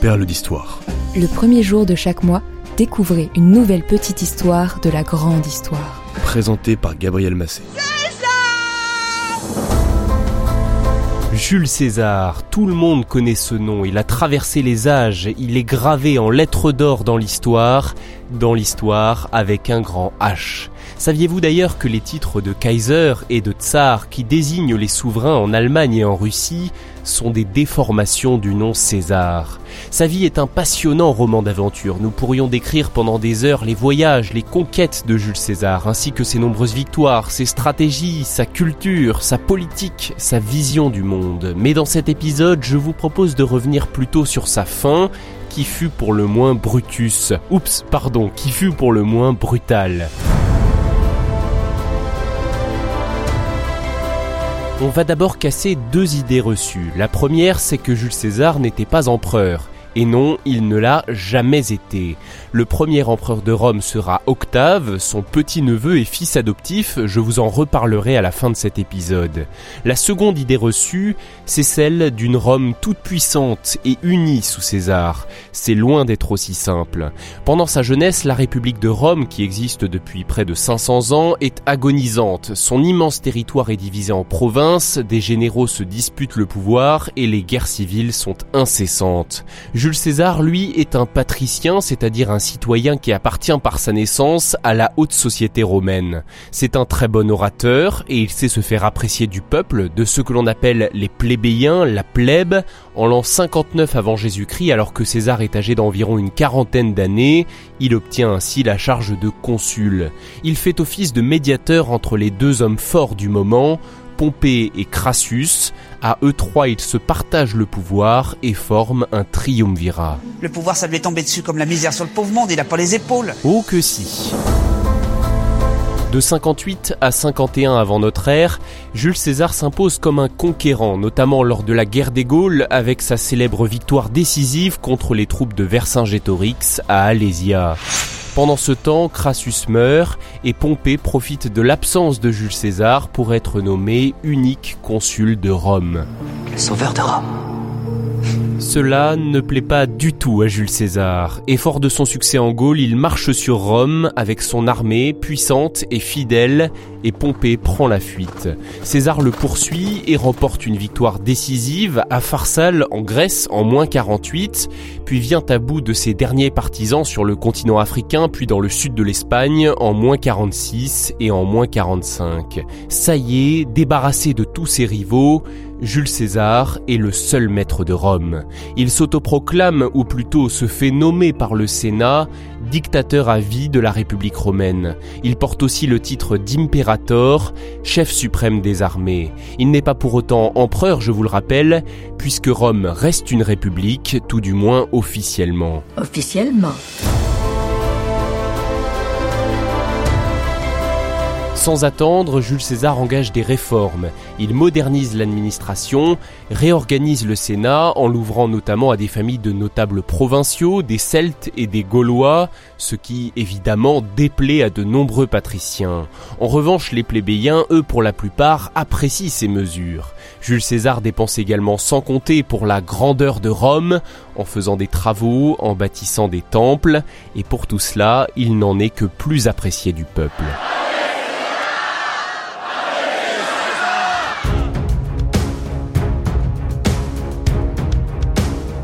Perle d'histoire. Le premier jour de chaque mois, découvrez une nouvelle petite histoire de la grande histoire. Présenté par Gabriel Massé. Jules César, tout le monde connaît ce nom, il a traversé les âges, il est gravé en lettres d'or dans l'histoire, dans l'histoire avec un grand H. Saviez-vous d'ailleurs que les titres de Kaiser et de Tsar qui désignent les souverains en Allemagne et en Russie sont des déformations du nom César? Sa vie est un passionnant roman d'aventure. Nous pourrions décrire pendant des heures les voyages, les conquêtes de Jules César, ainsi que ses nombreuses victoires, ses stratégies, sa culture, sa politique, sa vision du monde. Mais dans cet épisode, je vous propose de revenir plutôt sur sa fin, qui fut pour le moins Brutus. Oups, pardon, qui fut pour le moins brutal. On va d'abord casser deux idées reçues. La première, c'est que Jules César n'était pas empereur. Et non, il ne l'a jamais été. Le premier empereur de Rome sera Octave, son petit-neveu et fils adoptif, je vous en reparlerai à la fin de cet épisode. La seconde idée reçue, c'est celle d'une Rome toute puissante et unie sous César. C'est loin d'être aussi simple. Pendant sa jeunesse, la République de Rome, qui existe depuis près de 500 ans, est agonisante. Son immense territoire est divisé en provinces, des généraux se disputent le pouvoir et les guerres civiles sont incessantes. Jules César, lui, est un patricien, c'est-à-dire un citoyen qui appartient par sa naissance à la haute société romaine. C'est un très bon orateur et il sait se faire apprécier du peuple, de ce que l'on appelle les plébéiens, la plèbe, en l'an 59 avant Jésus-Christ, alors que César est âgé d'environ une quarantaine d'années, il obtient ainsi la charge de consul. Il fait office de médiateur entre les deux hommes forts du moment, Pompée et Crassus. À eux trois, ils se partagent le pouvoir et forment un triumvirat. Le pouvoir, ça lui est tombé dessus comme la misère sur le pauvre monde, il a pas les épaules. Oh que si de 58 à 51 avant notre ère, Jules César s'impose comme un conquérant, notamment lors de la guerre des Gaules avec sa célèbre victoire décisive contre les troupes de Vercingétorix à Alésia. Pendant ce temps, Crassus meurt et Pompée profite de l'absence de Jules César pour être nommé unique consul de Rome. Le sauveur de Rome. Cela ne plaît pas du tout à Jules César, et fort de son succès en Gaule, il marche sur Rome avec son armée puissante et fidèle, et Pompée prend la fuite. César le poursuit et remporte une victoire décisive à Pharsale en Grèce en moins 48, puis vient à bout de ses derniers partisans sur le continent africain, puis dans le sud de l'Espagne en moins 46 et en moins 45. Ça y est, débarrassé de tous ses rivaux, Jules César est le seul maître de Rome. Il s'autoproclame, ou plutôt se fait nommer par le Sénat, dictateur à vie de la République romaine. Il porte aussi le titre d'impérator, chef suprême des armées. Il n'est pas pour autant empereur, je vous le rappelle, puisque Rome reste une république, tout du moins officiellement. Officiellement. Sans attendre, Jules César engage des réformes. Il modernise l'administration, réorganise le Sénat en l'ouvrant notamment à des familles de notables provinciaux, des Celtes et des Gaulois, ce qui évidemment déplaît à de nombreux patriciens. En revanche, les plébéiens, eux pour la plupart, apprécient ces mesures. Jules César dépense également sans compter pour la grandeur de Rome, en faisant des travaux, en bâtissant des temples, et pour tout cela, il n'en est que plus apprécié du peuple.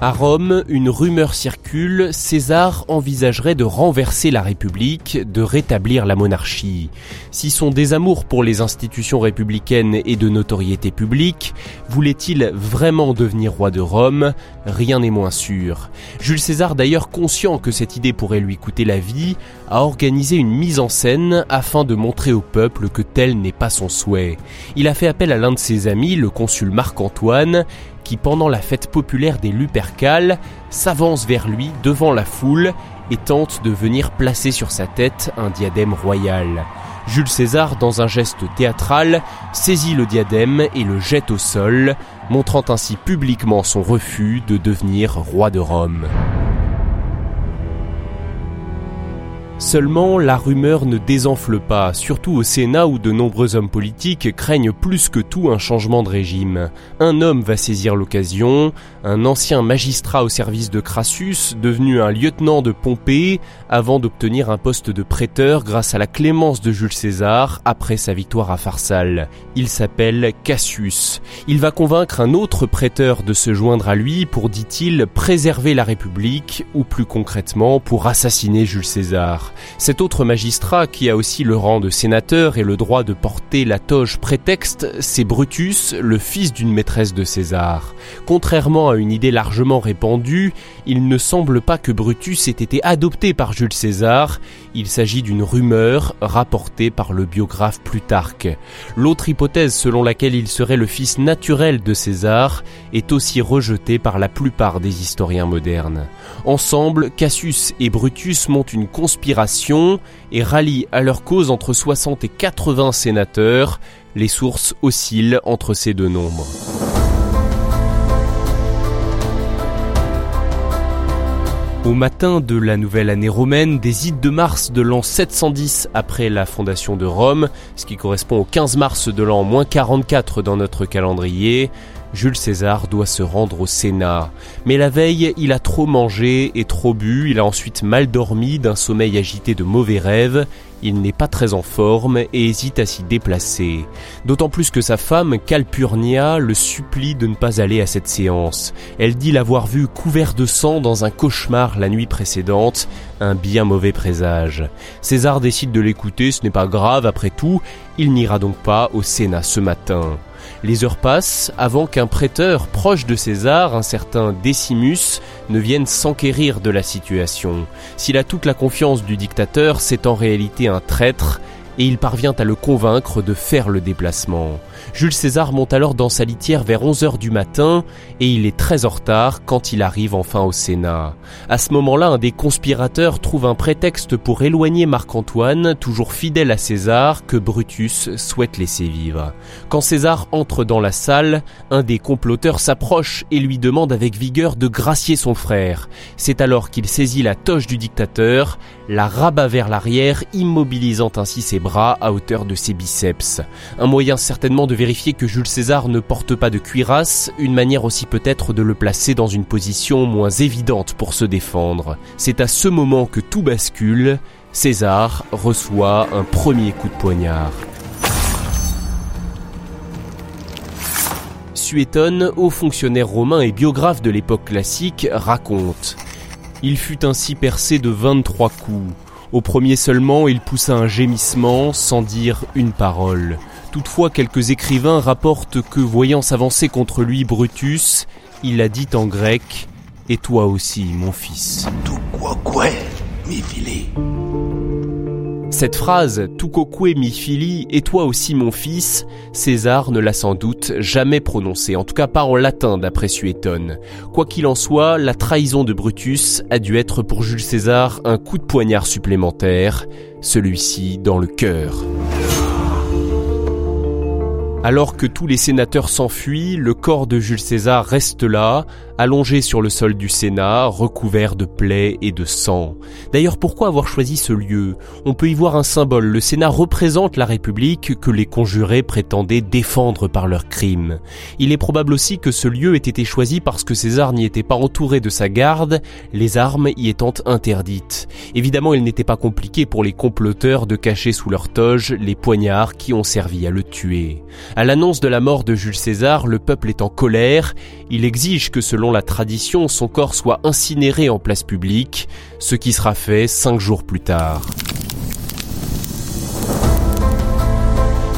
À Rome, une rumeur circule, César envisagerait de renverser la République, de rétablir la monarchie. Si son désamour pour les institutions républicaines et de notoriété publique, voulait-il vraiment devenir roi de Rome? Rien n'est moins sûr. Jules César, d'ailleurs conscient que cette idée pourrait lui coûter la vie, a organisé une mise en scène afin de montrer au peuple que tel n'est pas son souhait. Il a fait appel à l'un de ses amis, le consul Marc-Antoine, qui pendant la fête populaire des Lupercales s'avance vers lui devant la foule et tente de venir placer sur sa tête un diadème royal. Jules César, dans un geste théâtral, saisit le diadème et le jette au sol, montrant ainsi publiquement son refus de devenir roi de Rome. Seulement, la rumeur ne désenfle pas, surtout au Sénat où de nombreux hommes politiques craignent plus que tout un changement de régime. Un homme va saisir l'occasion, un ancien magistrat au service de Crassus, devenu un lieutenant de Pompée, avant d'obtenir un poste de prêteur grâce à la clémence de Jules César après sa victoire à Pharsale. Il s'appelle Cassius. Il va convaincre un autre prêteur de se joindre à lui pour, dit-il, préserver la République, ou plus concrètement, pour assassiner Jules César. Cet autre magistrat, qui a aussi le rang de sénateur et le droit de porter la toge prétexte, c'est Brutus, le fils d'une maîtresse de César. Contrairement à une idée largement répandue, il ne semble pas que Brutus ait été adopté par Jules César, il s'agit d'une rumeur rapportée par le biographe Plutarque. L'autre hypothèse selon laquelle il serait le fils naturel de César est aussi rejetée par la plupart des historiens modernes. Ensemble, Cassius et Brutus montent une conspiration et rallient à leur cause entre 60 et 80 sénateurs. Les sources oscillent entre ces deux nombres. Au matin de la nouvelle année romaine, des ides de mars de l'an 710 après la fondation de Rome, ce qui correspond au 15 mars de l'an moins 44 dans notre calendrier, Jules César doit se rendre au Sénat. Mais la veille, il a trop mangé et trop bu, il a ensuite mal dormi d'un sommeil agité de mauvais rêves, il n'est pas très en forme et hésite à s'y déplacer. D'autant plus que sa femme, Calpurnia, le supplie de ne pas aller à cette séance. Elle dit l'avoir vu couvert de sang dans un cauchemar la nuit précédente, un bien mauvais présage. César décide de l'écouter, ce n'est pas grave après tout, il n'ira donc pas au Sénat ce matin. Les heures passent avant qu'un prêteur proche de César, un certain Décimus, ne vienne s'enquérir de la situation. S'il a toute la confiance du dictateur, c'est en réalité un traître et il parvient à le convaincre de faire le déplacement. Jules César monte alors dans sa litière vers 11h du matin et il est très en retard quand il arrive enfin au Sénat. À ce moment-là, un des conspirateurs trouve un prétexte pour éloigner Marc-Antoine, toujours fidèle à César, que Brutus souhaite laisser vivre. Quand César entre dans la salle, un des comploteurs s'approche et lui demande avec vigueur de gracier son frère. C'est alors qu'il saisit la toche du dictateur, la rabat vers l'arrière, immobilisant ainsi ses bras à hauteur de ses biceps. Un moyen certainement de vérifier que Jules César ne porte pas de cuirasse, une manière aussi peut-être de le placer dans une position moins évidente pour se défendre. C'est à ce moment que tout bascule, César reçoit un premier coup de poignard. Suétone, haut fonctionnaire romain et biographe de l'époque classique, raconte Il fut ainsi percé de 23 coups. Au premier seulement, il poussa un gémissement sans dire une parole. Toutefois, quelques écrivains rapportent que, voyant s'avancer contre lui Brutus, il a dit en grec Et toi aussi, mon fils. mi fili. Cette phrase, Tucoque mi fili, et toi aussi mon fils, César ne l'a sans doute jamais prononcée, en tout cas pas en latin d'après Suétone. Quoi qu'il en soit, la trahison de Brutus a dû être pour Jules César un coup de poignard supplémentaire, celui-ci dans le cœur. Alors que tous les sénateurs s'enfuient, le corps de Jules César reste là, allongé sur le sol du Sénat, recouvert de plaies et de sang. D'ailleurs, pourquoi avoir choisi ce lieu? On peut y voir un symbole. Le Sénat représente la République que les conjurés prétendaient défendre par leurs crimes. Il est probable aussi que ce lieu ait été choisi parce que César n'y était pas entouré de sa garde, les armes y étant interdites. Évidemment, il n'était pas compliqué pour les comploteurs de cacher sous leur toge les poignards qui ont servi à le tuer. À l'annonce de la mort de Jules César, le peuple est en colère. Il exige que la tradition, son corps soit incinéré en place publique, ce qui sera fait cinq jours plus tard.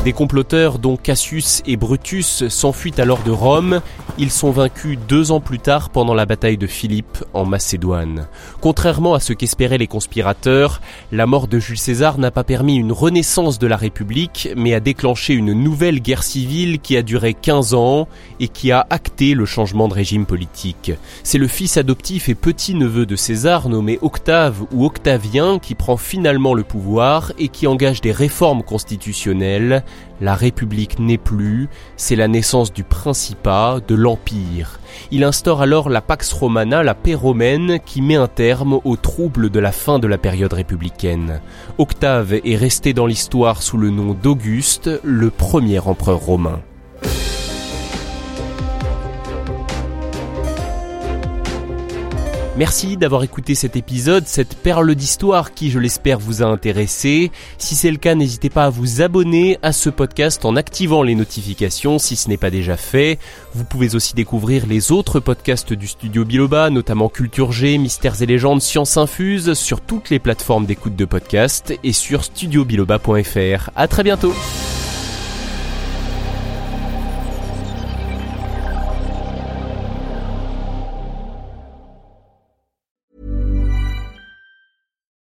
Des comploteurs dont Cassius et Brutus s'enfuient alors de Rome. Ils sont vaincus deux ans plus tard pendant la bataille de Philippe en Macédoine. Contrairement à ce qu'espéraient les conspirateurs, la mort de Jules César n'a pas permis une renaissance de la République, mais a déclenché une nouvelle guerre civile qui a duré 15 ans et qui a acté le changement de régime politique. C'est le fils adoptif et petit-neveu de César nommé Octave ou Octavien qui prend finalement le pouvoir et qui engage des réformes constitutionnelles la République n'est plus, c'est la naissance du Principat, de l'Empire. Il instaure alors la Pax Romana, la paix romaine, qui met un terme aux troubles de la fin de la période républicaine. Octave est resté dans l'histoire sous le nom d'Auguste, le premier empereur romain. Merci d'avoir écouté cet épisode, cette perle d'histoire qui, je l'espère, vous a intéressé. Si c'est le cas, n'hésitez pas à vous abonner à ce podcast en activant les notifications si ce n'est pas déjà fait. Vous pouvez aussi découvrir les autres podcasts du studio Biloba, notamment Culture G, Mystères et légendes, Science Infuse, sur toutes les plateformes d'écoute de podcasts et sur studiobiloba.fr. À très bientôt!